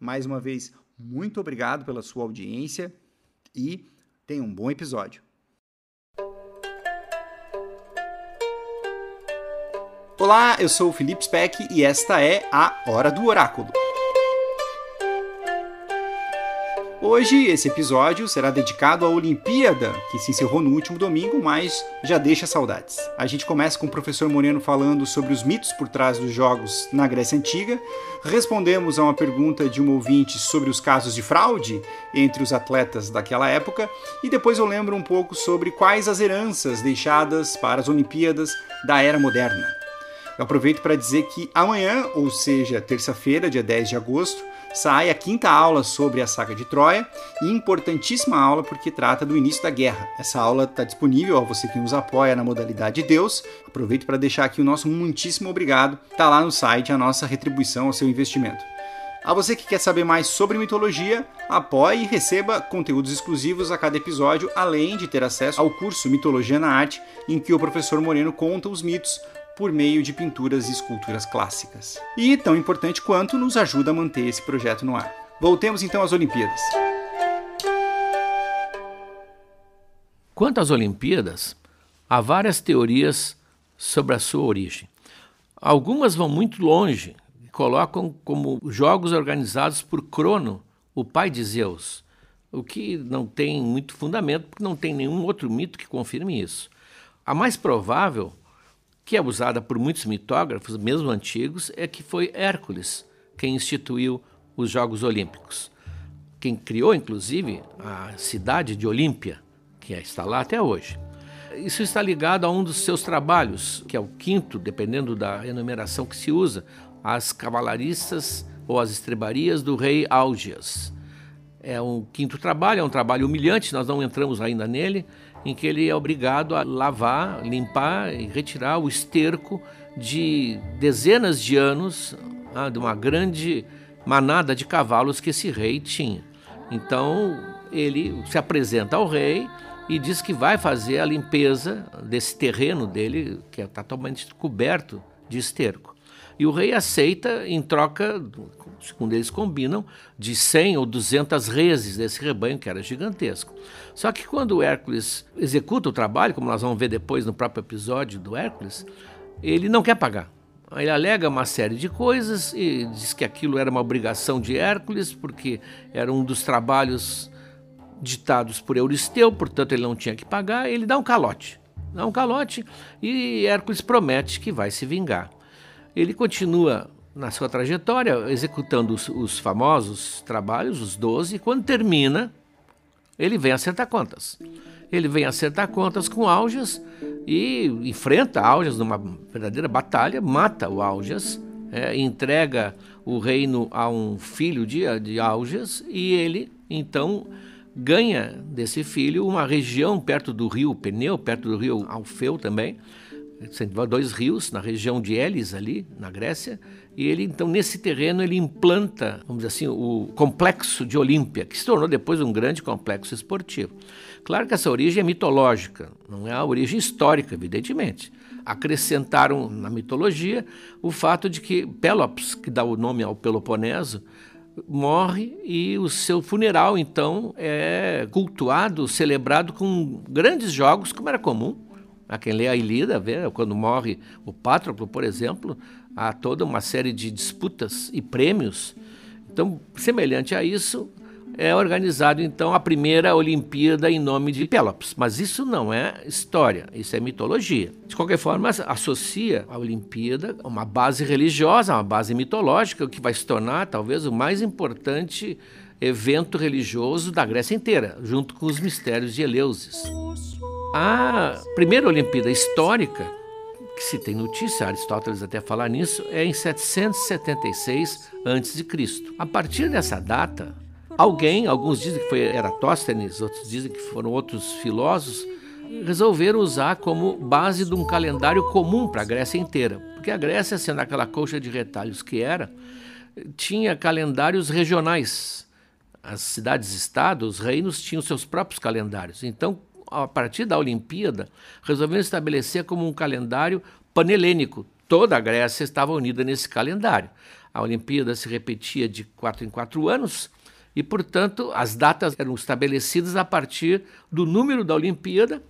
Mais uma vez, muito obrigado pela sua audiência e tenha um bom episódio. Olá, eu sou o Felipe Speck e esta é a Hora do Oráculo. Hoje, esse episódio será dedicado à Olimpíada, que se encerrou no último domingo, mas já deixa saudades. A gente começa com o professor Moreno falando sobre os mitos por trás dos jogos na Grécia Antiga. Respondemos a uma pergunta de um ouvinte sobre os casos de fraude entre os atletas daquela época. E depois eu lembro um pouco sobre quais as heranças deixadas para as Olimpíadas da era moderna. Eu aproveito para dizer que amanhã, ou seja, terça-feira, dia 10 de agosto, sai a quinta aula sobre a saga de Troia e importantíssima aula porque trata do início da guerra. Essa aula está disponível a você que nos apoia na modalidade Deus. Aproveito para deixar aqui o nosso muitíssimo obrigado. Está lá no site a nossa retribuição ao seu investimento. A você que quer saber mais sobre mitologia, apoie e receba conteúdos exclusivos a cada episódio, além de ter acesso ao curso Mitologia na Arte, em que o professor Moreno conta os mitos por meio de pinturas e esculturas clássicas. E, tão importante quanto, nos ajuda a manter esse projeto no ar. Voltemos então às Olimpíadas. Quanto às Olimpíadas, há várias teorias sobre a sua origem. Algumas vão muito longe e colocam como jogos organizados por Crono, o pai de Zeus, o que não tem muito fundamento, porque não tem nenhum outro mito que confirme isso. A mais provável que é usada por muitos mitógrafos, mesmo antigos, é que foi Hércules quem instituiu os Jogos Olímpicos. Quem criou, inclusive, a cidade de Olímpia, que está lá até hoje. Isso está ligado a um dos seus trabalhos, que é o quinto, dependendo da enumeração que se usa, as cavalariças ou as estrebarias do rei Augeas. É um quinto trabalho, é um trabalho humilhante, nós não entramos ainda nele, em que ele é obrigado a lavar, limpar e retirar o esterco de dezenas de anos ah, de uma grande manada de cavalos que esse rei tinha. Então ele se apresenta ao rei e diz que vai fazer a limpeza desse terreno dele, que está totalmente coberto de esterco. E o rei aceita em troca, segundo eles combinam, de 100 ou 200 reses desse rebanho, que era gigantesco. Só que quando Hércules executa o trabalho, como nós vamos ver depois no próprio episódio do Hércules, ele não quer pagar. Ele alega uma série de coisas e diz que aquilo era uma obrigação de Hércules, porque era um dos trabalhos ditados por Euristeu, portanto ele não tinha que pagar. Ele dá um calote. Dá um calote e Hércules promete que vai se vingar. Ele continua na sua trajetória executando os, os famosos trabalhos, os 12, e quando termina, ele vem acertar contas. Ele vem acertar contas com Aljas e enfrenta Augeas numa verdadeira batalha, mata o Augeas, é, entrega o reino a um filho de, de Augeas e ele então ganha desse filho uma região perto do rio Peneu, perto do rio Alfeu também, dois rios na região de Elis ali na Grécia e ele então nesse terreno ele implanta vamos dizer assim o complexo de Olímpia que se tornou depois um grande complexo esportivo. Claro que essa origem é mitológica não é a origem histórica evidentemente. Acrescentaram na mitologia o fato de que Pelops que dá o nome ao Peloponeso morre e o seu funeral então é cultuado celebrado com grandes jogos como era comum a quem lê a Ilíada, vê, quando morre o Pátroclo, por exemplo, há toda uma série de disputas e prêmios. Então, semelhante a isso, é organizado então a primeira Olimpíada em nome de Pelops. Mas isso não é história, isso é mitologia. De qualquer forma, associa a Olimpíada a uma base religiosa, uma base mitológica, o que vai se tornar talvez o mais importante evento religioso da Grécia inteira, junto com os mistérios de Eleusis. A primeira Olimpíada histórica, que se tem notícia, Aristóteles até falar nisso, é em 776 a.C. A partir dessa data, alguém, alguns dizem que foi Eratóstenes, outros dizem que foram outros filósofos, resolveram usar como base de um calendário comum para a Grécia inteira. Porque a Grécia, sendo aquela coxa de retalhos que era, tinha calendários regionais. As cidades-estados, os reinos tinham seus próprios calendários. Então, a partir da Olimpíada, resolveram estabelecer como um calendário panelênico. Toda a Grécia estava unida nesse calendário. A Olimpíada se repetia de quatro em quatro anos e, portanto, as datas eram estabelecidas a partir do número da Olimpíada.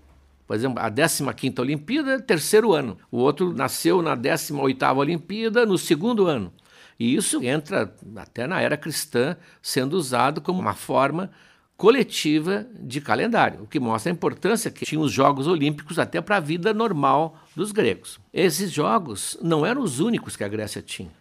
Por exemplo, a 15ª Olimpíada, terceiro ano. O outro nasceu na 18ª Olimpíada, no segundo ano. E isso entra até na era cristã, sendo usado como uma forma coletiva de calendário, o que mostra a importância que tinham os Jogos Olímpicos até para a vida normal dos gregos. Esses jogos não eram os únicos que a Grécia tinha.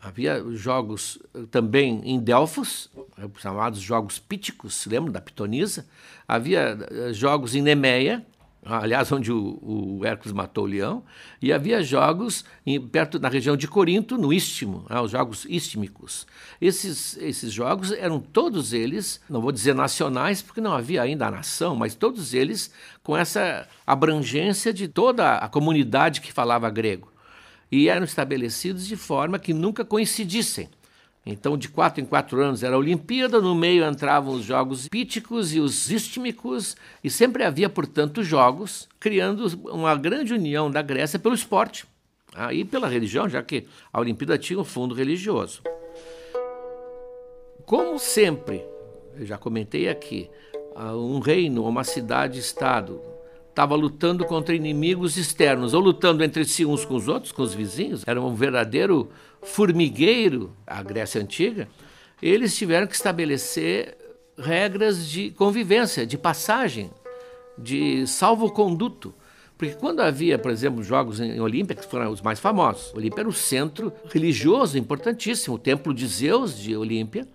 Havia jogos eh, também em Delfos, eh, chamados Jogos Píticos, lembra da Pitonisa? Havia eh, jogos em Nemeia, aliás, onde o, o, Hércules matou o leão, e havia jogos em, perto na região de Corinto, no Istmo, né, os jogos istmicos. Esses, esses jogos eram todos eles, não vou dizer nacionais, porque não havia ainda a nação, mas todos eles com essa abrangência de toda a comunidade que falava grego. E eram estabelecidos de forma que nunca coincidissem. Então, de quatro em quatro anos era a Olimpíada, no meio entravam os Jogos Píticos e os Istmicos, e sempre havia, portanto, jogos, criando uma grande união da Grécia pelo esporte aí pela religião, já que a Olimpíada tinha um fundo religioso. Como sempre, eu já comentei aqui, um reino, uma cidade-estado estava lutando contra inimigos externos, ou lutando entre si uns com os outros, com os vizinhos, era um verdadeiro formigueiro, a Grécia Antiga, eles tiveram que estabelecer regras de convivência, de passagem, de salvo-conduto. Porque quando havia, por exemplo, jogos em Olímpia, que foram os mais famosos, Olímpia era o centro religioso importantíssimo, o templo de Zeus de Olímpia,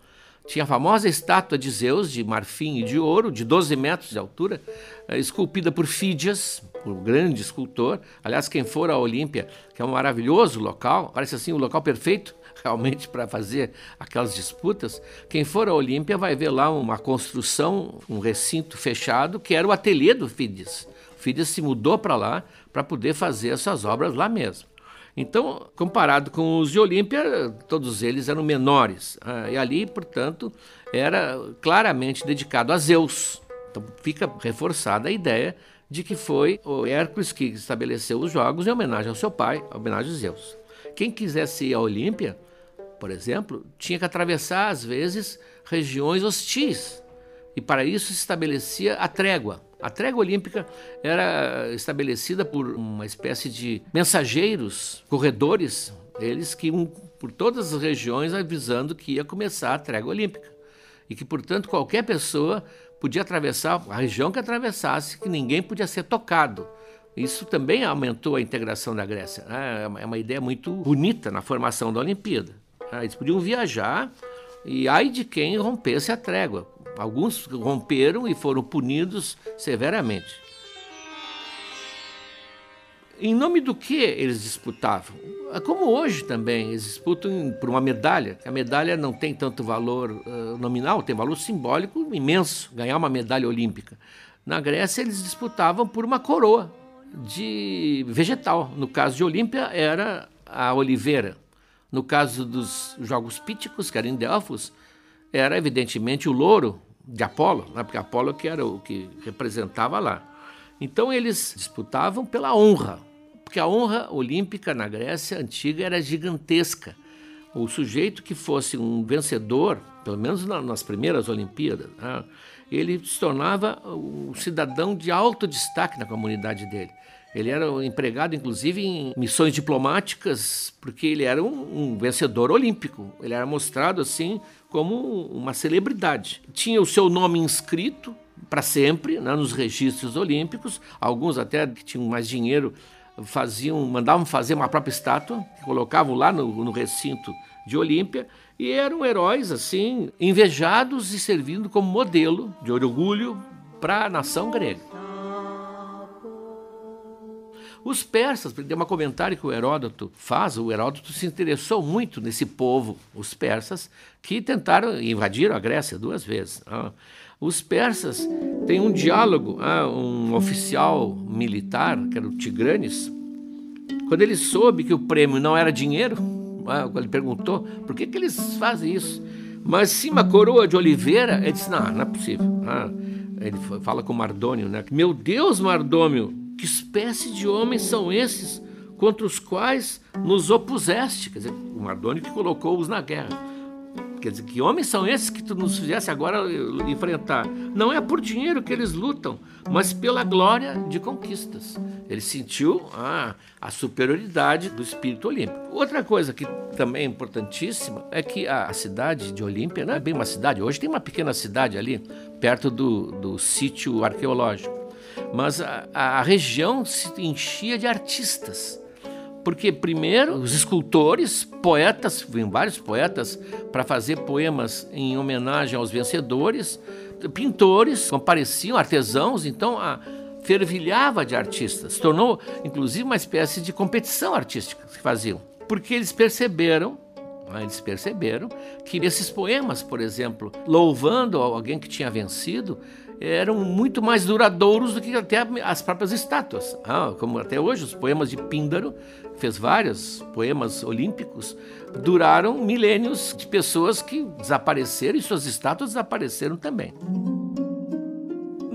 tinha a famosa estátua de Zeus, de marfim e de ouro, de 12 metros de altura, eh, esculpida por Fídias, um grande escultor. Aliás, quem for à Olímpia, que é um maravilhoso local, parece assim o local perfeito realmente para fazer aquelas disputas. Quem for à Olímpia vai ver lá uma construção, um recinto fechado, que era o ateliê do Fídias. O Fídias se mudou para lá para poder fazer essas obras lá mesmo. Então, comparado com os de Olímpia, todos eles eram menores. Ah, e ali, portanto, era claramente dedicado a Zeus. Então, fica reforçada a ideia de que foi o Hércules que estabeleceu os jogos em homenagem ao seu pai, em homenagem a Zeus. Quem quisesse ir à Olímpia, por exemplo, tinha que atravessar, às vezes, regiões hostis. E para isso se estabelecia a trégua. A trégua olímpica era estabelecida por uma espécie de mensageiros, corredores, eles que iam por todas as regiões avisando que ia começar a trégua olímpica. E que, portanto, qualquer pessoa podia atravessar a região que atravessasse, que ninguém podia ser tocado. Isso também aumentou a integração da Grécia. Né? É uma ideia muito bonita na formação da Olimpíada. Ah, eles podiam viajar e ai de quem rompesse a trégua, Alguns romperam e foram punidos severamente. Em nome do que eles disputavam? É como hoje também, eles disputam por uma medalha. A medalha não tem tanto valor uh, nominal, tem valor simbólico imenso, ganhar uma medalha olímpica. Na Grécia, eles disputavam por uma coroa de vegetal. No caso de Olímpia, era a oliveira. No caso dos Jogos Píticos, que era em Delfos, era evidentemente o louro de Apolo, né? porque Apolo que era o que representava lá. Então eles disputavam pela honra, porque a honra olímpica na Grécia antiga era gigantesca. O sujeito que fosse um vencedor, pelo menos nas primeiras Olimpíadas, né, ele se tornava um cidadão de alto destaque na comunidade dele. Ele era empregado, inclusive, em missões diplomáticas, porque ele era um, um, vencedor olímpico. Ele era mostrado assim como uma celebridade. Tinha o seu nome inscrito para sempre né, nos registros olímpicos. Alguns até que tinham mais dinheiro faziam, mandavam fazer uma própria estátua, colocavam lá no, no recinto de Olímpia, e eram heróis assim, invejados e servindo como modelo de orgulho para a nação grega. Os persas, tem um comentário que o Heródoto faz, o Heródoto se interessou muito nesse povo, os persas, que tentaram, invadiram a Grécia duas vezes. Ah. Os persas têm um diálogo, ah, um oficial militar, que era o Tigranes, quando ele soube que o prêmio não era dinheiro, ah, ele perguntou por que, que eles fazem isso. Mas sim uma coroa de oliveira, ele disse: não, não é possível. Ele fala com Mardônio, né? Meu Deus, Mardônio, que espécie de homens são esses contra os quais nos opuseste? Quer dizer, o Mardônio que colocou-os na guerra. Quer dizer, que homens são esses que tu nos fizesse agora enfrentar? Não é por dinheiro que eles lutam, mas pela glória de conquistas. Ele sentiu ah, a superioridade do espírito olímpico. Outra coisa que também é importantíssima é que a, cidade de Olímpia não é bem uma cidade. Hoje tem uma pequena cidade ali, perto do, do sítio arqueológico. Mas a, a região se enchia de artistas porque, primeiro, os escultores, poetas, vêm vários poetas para fazer poemas em homenagem aos vencedores, pintores compareciam, artesãos, então a, fervilhava de artistas. Tornou, inclusive, uma espécie de competição artística que faziam. Porque eles perceberam né, eles perceberam que esses poemas, por exemplo, louvando alguém que tinha vencido, eram muito mais duradouros do que até as próprias estátuas. Ah, como até hoje, os poemas de Píndaro, fez vários poemas olímpicos, duraram milênios de pessoas que desapareceram e suas estátuas desapareceram também.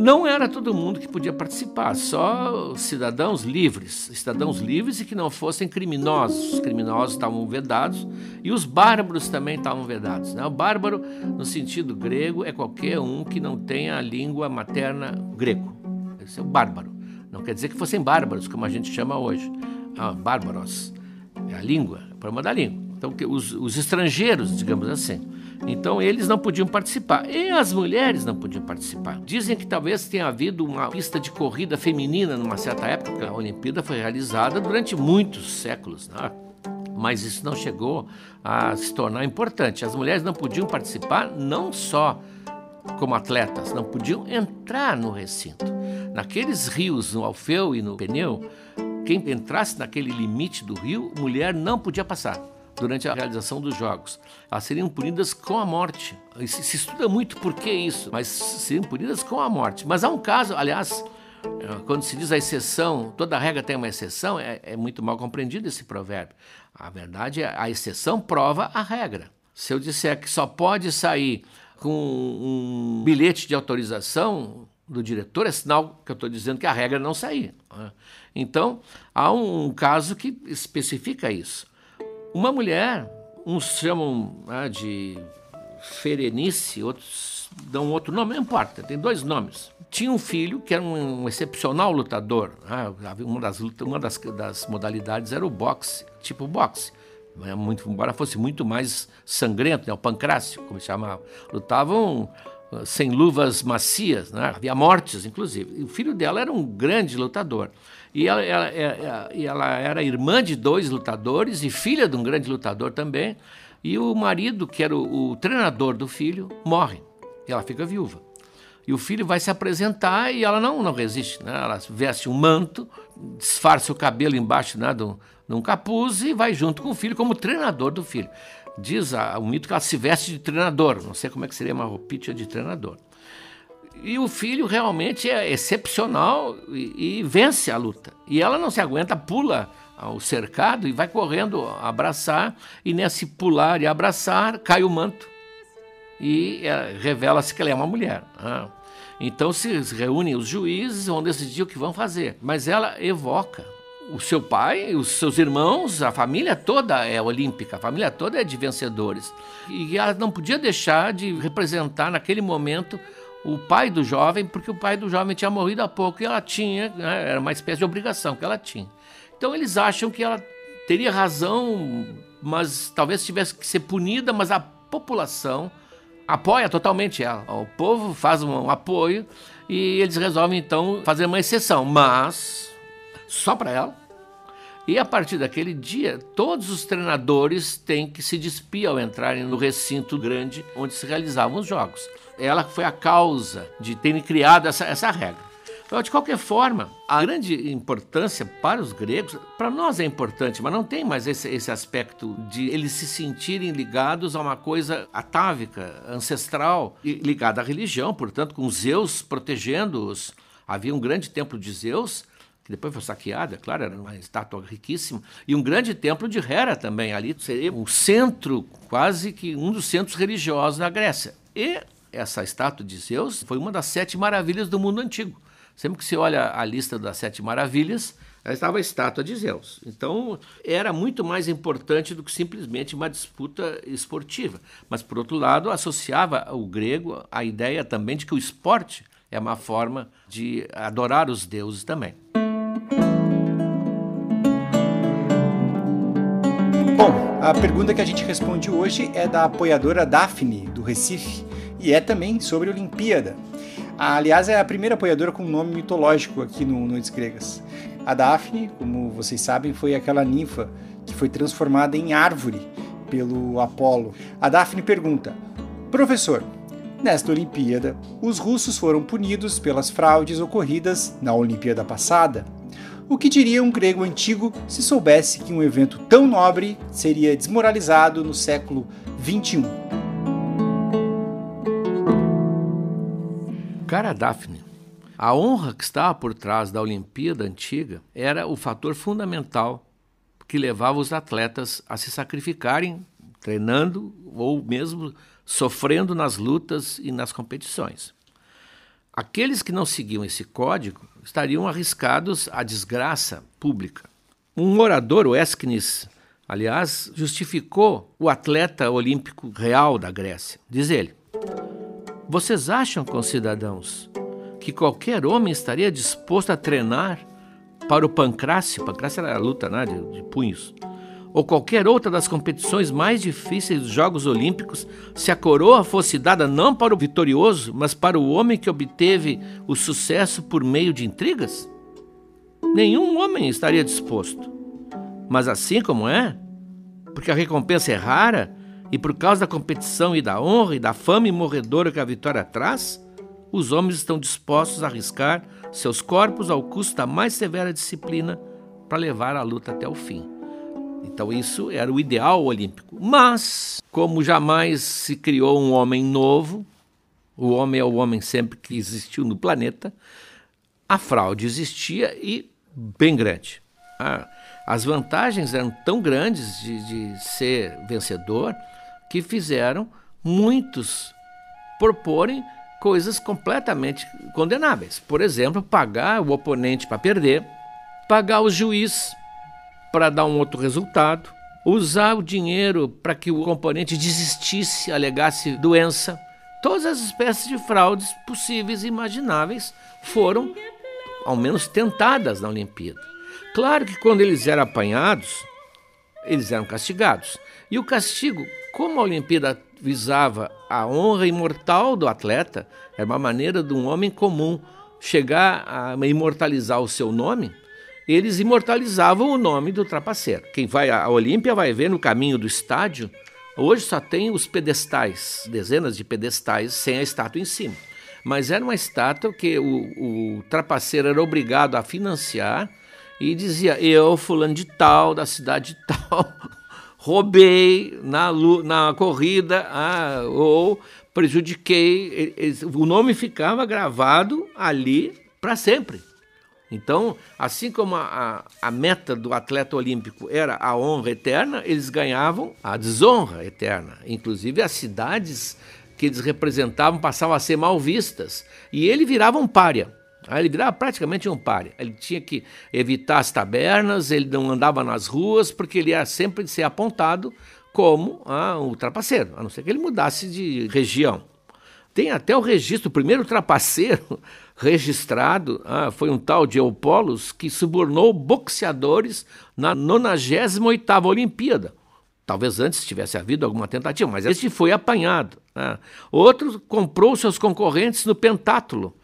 Não era todo mundo que podia participar, só cidadãos livres, cidadãos livres e que não fossem criminosos. Os criminosos estavam vedados e os bárbaros também estavam vedados. Né? O bárbaro, no sentido grego, é qualquer um que não tenha a língua materna grego. Esse é o bárbaro. Não quer dizer que fossem bárbaros, como a gente chama hoje. Ah, bárbaros. É a língua, é o problema da língua. Então, os, os estrangeiros, digamos assim. Então eles não podiam participar. E as mulheres não podiam participar. Dizem que talvez tenha havido uma pista de corrida feminina numa certa época. A Olimpíada foi realizada durante muitos séculos. Né? Mas isso não chegou a se tornar importante. As mulheres não podiam participar, não só como atletas, não podiam entrar no recinto. Naqueles rios, no Alfeu e no Pneu, quem entrasse naquele limite do rio, mulher não podia passar durante a realização dos jogos. Elas seriam punidas com a morte. Se, se estuda muito por que isso, mas seriam punidas com a morte. Mas há um caso, aliás, é, quando se diz a exceção, toda regra tem uma exceção, é, é muito mal compreendido esse provérbio. A verdade é a exceção prova a regra. Se eu disser que só pode sair com um bilhete de autorização do diretor, é sinal que eu estou dizendo que a regra não sair. Né? Então, há um caso que especifica isso. Uma mulher, uns chamam né, de Ferenice, outros dão outro nome, não importa, tem dois nomes. Tinha um filho que era um, um excepcional lutador. Né, uma, das, uma das, das modalidades era o boxe, tipo boxe. Né, muito, embora fosse muito mais sangrento, né, o pancrácio, como se chamava. Lutavam uh, sem luvas macias, né? havia mortes, inclusive. E o filho dela era um grande lutador. E ela, ela, ela, ela, era irmã de dois lutadores e filha de um grande lutador também. E o marido, que era o, o treinador do filho, morre. E ela fica viúva. E o filho vai se apresentar e ela não, não resiste. Né? Ela veste um manto, disfarça o cabelo embaixo né, de, um, de um capuz e vai junto com o filho como treinador do filho. Diz o mito que ela se veste de treinador. Não sei como é que seria uma roupinha de treinador. E o filho realmente é excepcional e, e vence a luta. E ela não se aguenta, pula ao cercado e vai correndo abraçar. E nesse pular e abraçar, cai o manto e é, revela-se que ela é uma mulher. Né? Então se reúnem os juízes, vão decidir o que vão fazer. Mas ela evoca o seu pai, os seus irmãos, a família toda é olímpica, a família toda é de vencedores. E ela não podia deixar de representar naquele momento o pai do jovem, porque o pai do jovem tinha morrido há pouco e ela tinha, né, era uma espécie de obrigação que ela tinha. Então eles acham que ela teria razão, mas talvez tivesse que ser punida, mas a população apoia totalmente ela. O povo faz um apoio e eles resolvem então fazer uma exceção, mas só para ela. E a partir daquele dia, todos os treinadores têm que se despir ao entrarem no recinto grande onde se realizavam os jogos. Ela foi a causa de terem criado essa, essa regra. Então, de qualquer forma, a grande importância para os gregos, para nós é importante, mas não tem mais esse, esse aspecto de eles se sentirem ligados a uma coisa atávica, ancestral, e ligada à religião, portanto, com Zeus protegendo-os. Havia um grande templo de Zeus, que depois foi saqueado, é claro, era uma estátua riquíssima, e um grande templo de Hera também, ali seria o centro, quase que um dos centros religiosos da Grécia. E essa estátua de Zeus foi uma das sete maravilhas do mundo antigo. Sempre que se olha a lista das sete maravilhas, estava a estátua de Zeus. Então, era muito mais importante do que simplesmente uma disputa esportiva. Mas, por outro lado, associava o grego à ideia também de que o esporte é uma forma de adorar os deuses também. Bom, a pergunta que a gente responde hoje é da apoiadora Daphne, do Recife, e é também sobre a Olimpíada. Aliás, é a primeira apoiadora com nome mitológico aqui no Noites Gregas. A Daphne, como vocês sabem, foi aquela ninfa que foi transformada em árvore pelo Apolo. A Daphne pergunta: Professor, nesta Olimpíada, os russos foram punidos pelas fraudes ocorridas na Olimpíada passada. O que diria um grego antigo se soubesse que um evento tão nobre seria desmoralizado no século XXI? Cara Daphne, a honra que estava por trás da Olimpíada antiga era o fator fundamental que levava os atletas a se sacrificarem treinando ou mesmo sofrendo nas lutas e nas competições. Aqueles que não seguiam esse código estariam arriscados à desgraça pública. Um orador, o Esquines, aliás, justificou o atleta olímpico real da Grécia. Diz ele: vocês acham, concidadãos, que qualquer homem estaria disposto a treinar para o pancrácio? Pancrácio era a luta né, de, de punhos. Ou qualquer outra das competições mais difíceis dos Jogos Olímpicos, se a coroa fosse dada não para o vitorioso, mas para o homem que obteve o sucesso por meio de intrigas? Nenhum homem estaria disposto. Mas assim como é, porque a recompensa é rara, e por causa da competição e da honra e da fama morredora que a vitória traz, os homens estão dispostos a arriscar seus corpos ao custo da mais severa disciplina para levar a luta até o fim. Então, isso era o ideal olímpico. Mas, como jamais se criou um homem novo, o homem é o homem sempre que existiu no planeta, a fraude existia e bem grande. Ah, as vantagens eram tão grandes de, de ser vencedor que fizeram muitos proporem coisas completamente condenáveis. Por exemplo, pagar o oponente para perder, pagar o juiz para dar um outro resultado, usar o dinheiro para que o oponente desistisse, alegasse doença. Todas as espécies de fraudes possíveis e imagináveis foram, ao menos, tentadas na Olimpíada. Claro que quando eles eram apanhados, eles eram castigados. E o castigo como a Olimpíada visava a honra imortal do atleta, era uma maneira de um homem comum chegar a imortalizar o seu nome, eles imortalizavam o nome do trapaceiro. Quem vai à Olímpia vai ver no caminho do estádio, hoje só tem os pedestais, dezenas de pedestais sem a estátua em cima. mas era uma estátua que o, o trapaceiro era obrigado a financiar e dizia: Eu, fulano de tal, da cidade de tal, roubei na, na corrida ah, ou prejudiquei. O nome ficava gravado ali para sempre. Então, assim como a, a, meta do atleta olímpico era a honra eterna, eles ganhavam a desonra eterna. Inclusive, as cidades que eles representavam passavam a ser mal vistas. E ele virava um pária. Ele virava praticamente um pária. Ele tinha que evitar as tabernas, ele não andava nas ruas, porque ele ia sempre ser apontado como ah, um trapaceiro, a não ser que ele mudasse de região. Tem até o registro, o primeiro trapaceiro registrado ah, foi um tal de Eupolos que subornou boxeadores na 98ª Olimpíada. Talvez antes tivesse havido alguma tentativa, mas este foi apanhado. Ah. Outro comprou seus concorrentes no pentátulo.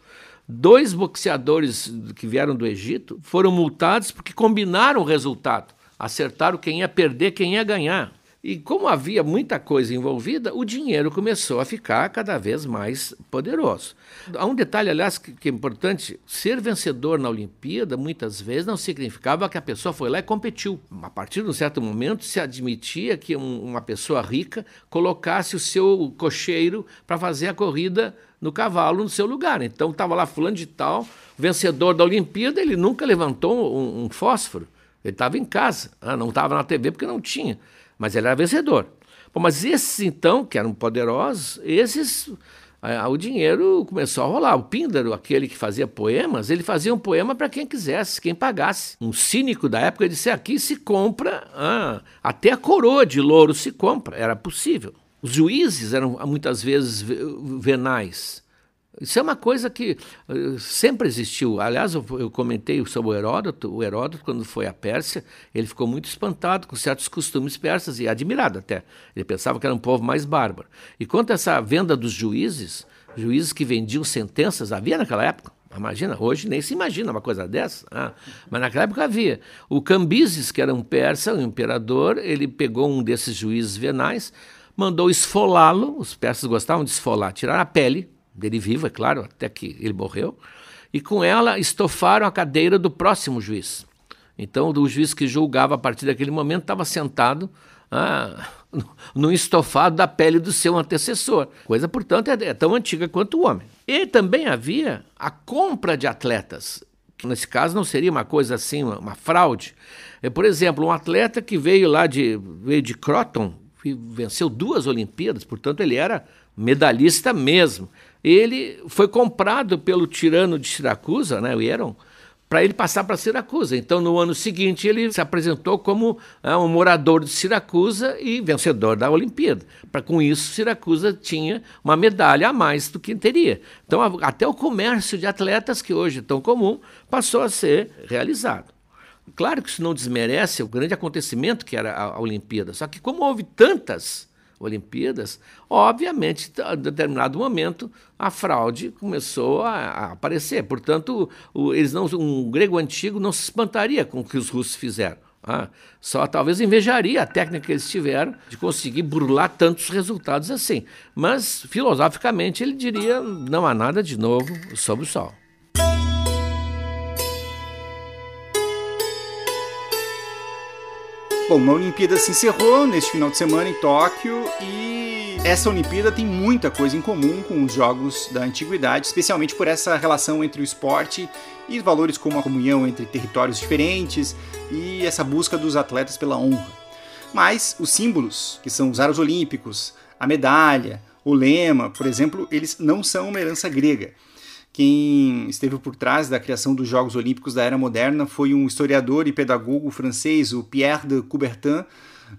Dois boxeadores que vieram do Egito foram multados porque combinaram o resultado. Acertaram quem ia perder, quem ia ganhar. E como havia muita coisa envolvida, o dinheiro começou a ficar cada vez mais poderoso. Há um detalhe, aliás, que, que, é importante: ser vencedor na Olimpíada muitas vezes não significava que a pessoa foi lá e competiu. A partir de um certo momento se admitia que um, uma pessoa rica colocasse o seu cocheiro para fazer a corrida no cavalo no seu lugar. Então estava lá fulano de tal, vencedor da Olimpíada, ele nunca levantou um, um fósforo. Ele estava em casa, ah, não estava na TV porque não tinha mas ele era vencedor. Mas esses então, que eram poderosos, esses o dinheiro começou a rolar. O Píndaro, aquele que fazia poemas, ele fazia um poema para quem quisesse, quem pagasse. Um cínico da época disse: aqui se compra, ah, até a coroa de louro se compra. Era possível. Os juízes eram muitas vezes venais. Isso é uma coisa que uh, sempre existiu. Aliás, eu, eu, comentei sobre o Heródoto. O Heródoto, quando foi à Pérsia, ele ficou muito espantado com certos costumes persas e admirado até. Ele pensava que era um povo mais bárbaro. E quanto a essa venda dos juízes, juízes que vendiam sentenças, havia naquela época. Imagina, hoje nem se imagina uma coisa dessa. Ah, mas naquela época havia. O Cambises, que era um persa, um imperador, ele pegou um desses juízes venais, mandou esfolá-lo. Os persas gostavam de esfolar, tirar a pele dele vivo, é claro, até que ele morreu, e com ela estofaram a cadeira do próximo juiz. Então, o juiz que julgava a partir daquele momento estava sentado ah, no estofado da pele do seu antecessor. Coisa, portanto, é, é tão antiga quanto o homem. E também havia a compra de atletas. Nesse caso, não seria uma coisa assim, uma, uma fraude. É, por exemplo, um atleta que veio lá de, veio de Croton, venceu duas Olimpíadas, portanto, ele era medalhista mesmo ele foi comprado pelo tirano de Siracusa, né, o Hieron, para ele passar para Siracusa. Então, no ano seguinte, ele se apresentou como é, um morador de Siracusa e vencedor da Olimpíada. Para com isso, Siracusa tinha uma medalha a mais do que teria. Então, até o comércio de atletas, que hoje é tão comum, passou a ser realizado. Claro que isso não desmerece o grande acontecimento que era a Olimpíada, só que como houve tantas Olimpíadas, obviamente, a determinado momento, a fraude começou a, a aparecer. Portanto, o, eles não, um grego antigo não se espantaria com o que os russos fizeram. Ah, só talvez invejaria a técnica que eles tiveram de conseguir burlar tantos resultados assim. Mas, filosoficamente, ele diria: não há nada de novo sob o sol. Bom, a Olimpíada se encerrou neste final de semana em Tóquio e essa Olimpíada tem muita coisa em comum com os jogos da antiguidade, especialmente por essa relação entre o esporte e valores como a comunhão entre territórios diferentes e essa busca dos atletas pela honra. Mas os símbolos, que são os aros olímpicos, a medalha, o lema, por exemplo, eles não são uma herança grega. Quem esteve por trás da criação dos Jogos Olímpicos da Era Moderna foi um historiador e pedagogo francês, o Pierre de Coubertin,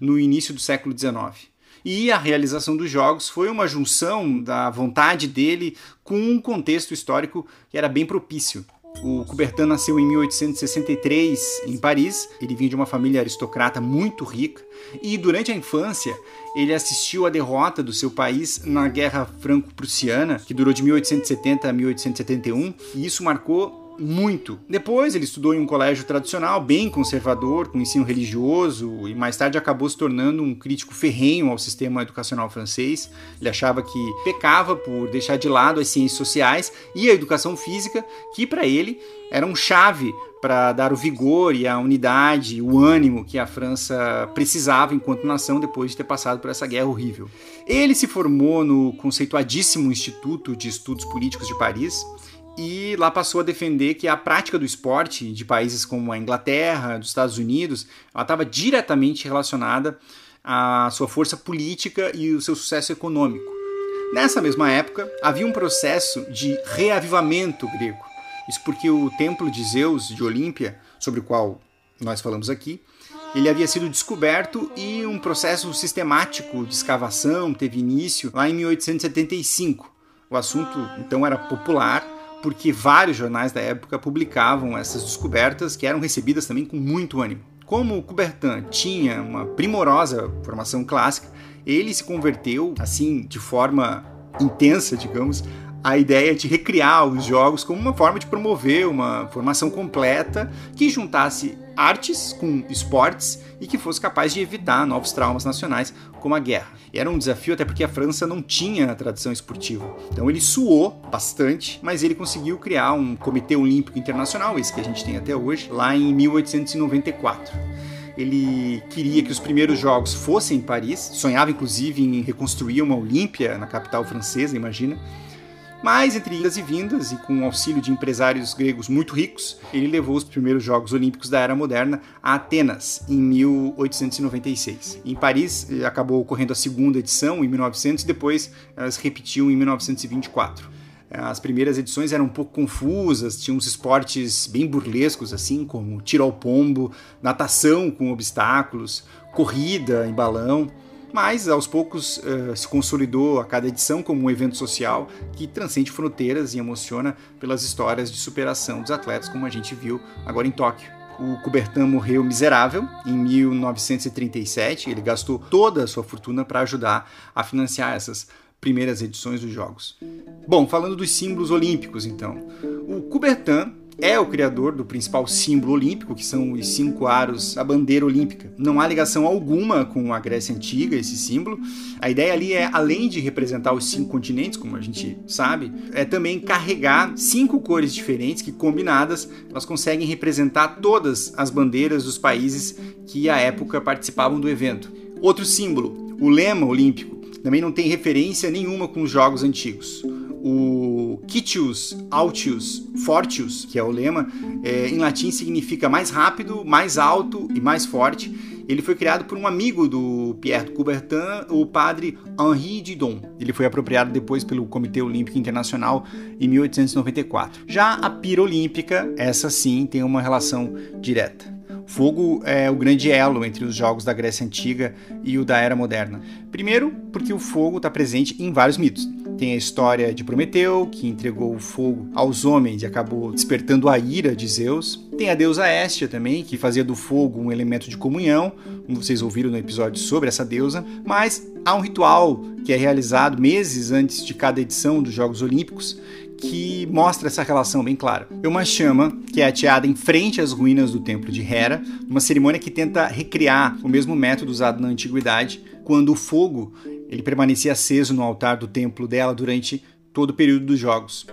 no início do século XIX. E a realização dos Jogos foi uma junção da vontade dele com um contexto histórico que era bem propício. O Coubertin nasceu em 1863 em Paris. Ele vinha de uma família aristocrata muito rica e durante a infância ele assistiu à derrota do seu país na Guerra Franco-Prussiana, que durou de 1870 a 1871, e isso marcou muito. Depois ele estudou em um colégio tradicional, bem conservador, com ensino religioso, e mais tarde acabou se tornando um crítico ferrenho ao sistema educacional francês. Ele achava que pecava por deixar de lado as ciências sociais e a educação física, que para ele eram chave para dar o vigor e a unidade, o ânimo que a França precisava enquanto nação depois de ter passado por essa guerra horrível. Ele se formou no conceituadíssimo Instituto de Estudos Políticos de Paris e lá passou a defender que a prática do esporte de países como a Inglaterra, dos Estados Unidos, ela estava diretamente relacionada à sua força política e o seu sucesso econômico. Nessa mesma época, havia um processo de reavivamento grego. Isso porque o templo de Zeus de Olímpia, sobre o qual nós falamos aqui, ele havia sido descoberto e um processo sistemático de escavação teve início lá em 1875. O assunto então era popular porque vários jornais da época publicavam essas descobertas que eram recebidas também com muito ânimo. Como Coubertin tinha uma primorosa formação clássica, ele se converteu assim de forma intensa, digamos, a ideia de recriar os jogos como uma forma de promover uma formação completa que juntasse artes com esportes e que fosse capaz de evitar novos traumas nacionais como a guerra. E era um desafio até porque a França não tinha tradição esportiva. Então ele suou bastante, mas ele conseguiu criar um Comitê Olímpico Internacional, esse que a gente tem até hoje, lá em 1894 ele queria que os primeiros jogos fossem em Paris, sonhava inclusive em reconstruir uma Olímpia na capital francesa, imagina. Mas, entre idas e vindas, e com o auxílio de empresários gregos muito ricos, ele levou os primeiros Jogos Olímpicos da Era Moderna a Atenas, em 1896. Em Paris, acabou ocorrendo a segunda edição, em 1900, e depois ela se repetiu em 1924. As primeiras edições eram um pouco confusas, tinham uns esportes bem burlescos, assim, como tiro ao pombo, natação com obstáculos, corrida em balão mas aos poucos uh, se consolidou a cada edição como um evento social que transcende fronteiras e emociona pelas histórias de superação dos atletas, como a gente viu agora em Tóquio. O Coubertin morreu miserável em 1937. Ele gastou toda a sua fortuna para ajudar a financiar essas primeiras edições dos Jogos. Bom, falando dos símbolos olímpicos, então. O Coubertin é o criador do principal símbolo olímpico, que são os cinco aros, a bandeira olímpica. Não há ligação alguma com a Grécia Antiga, esse símbolo. A ideia ali é, além de representar os cinco continentes, como a gente sabe, é também carregar cinco cores diferentes que, combinadas, elas conseguem representar todas as bandeiras dos países que à época participavam do evento. Outro símbolo, o lema olímpico, também não tem referência nenhuma com os jogos antigos o Quitius Altius Fortius, que é o lema, é, em latim significa mais rápido, mais alto e mais forte. Ele foi criado por um amigo do Pierre de Coubertin, o padre Henri Didon. Ele foi apropriado depois pelo Comitê Olímpico Internacional em 1894. Já a pira olímpica, essa sim tem uma relação direta. Fogo é o grande elo entre os jogos da Grécia Antiga e o da Era Moderna. Primeiro, porque o fogo está presente em vários mitos. Tem a história de Prometeu, que entregou o fogo aos homens e acabou despertando a ira de Zeus. Tem a deusa Hestia também, que fazia do fogo um elemento de comunhão, como vocês ouviram no episódio sobre essa deusa. Mas há um ritual que é realizado meses antes de cada edição dos Jogos Olímpicos, que mostra essa relação bem clara. É uma chama que é ateada em frente às ruínas do templo de Hera, uma cerimônia que tenta recriar o mesmo método usado na antiguidade, quando o fogo ele permanecia aceso no altar do templo dela durante todo o período dos jogos.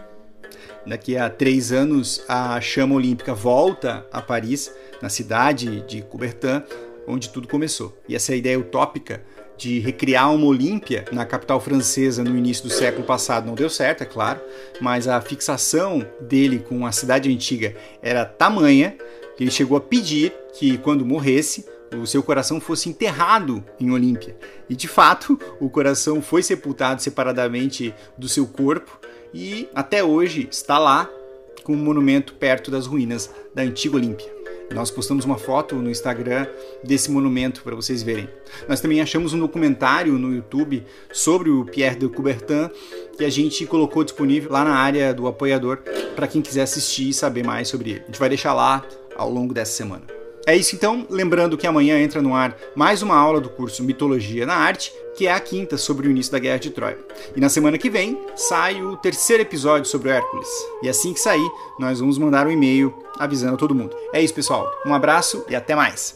Daqui a três anos, a chama olímpica volta a Paris, na cidade de Coubertin, onde tudo começou. E essa ideia utópica de recriar uma Olímpia na capital francesa no início do século passado não deu certo, é claro, mas a fixação dele com a cidade antiga era tamanha que ele chegou a pedir que, quando morresse, o seu coração fosse enterrado em Olímpia. E de fato, o coração foi sepultado separadamente do seu corpo e até hoje está lá com um monumento perto das ruínas da antiga Olímpia. Nós postamos uma foto no Instagram desse monumento para vocês verem. Nós também achamos um documentário no YouTube sobre o Pierre de Coubertin que a gente colocou disponível lá na área do apoiador para quem quiser assistir e saber mais sobre ele. A gente vai deixar lá ao longo dessa semana. É isso então, lembrando que amanhã entra no ar mais uma aula do curso Mitologia na Arte, que é a quinta sobre o início da Guerra de Troia. E na semana que vem sai o terceiro episódio sobre o Hércules. E assim que sair, nós vamos mandar um e-mail avisando todo mundo. É isso, pessoal. Um abraço e até mais.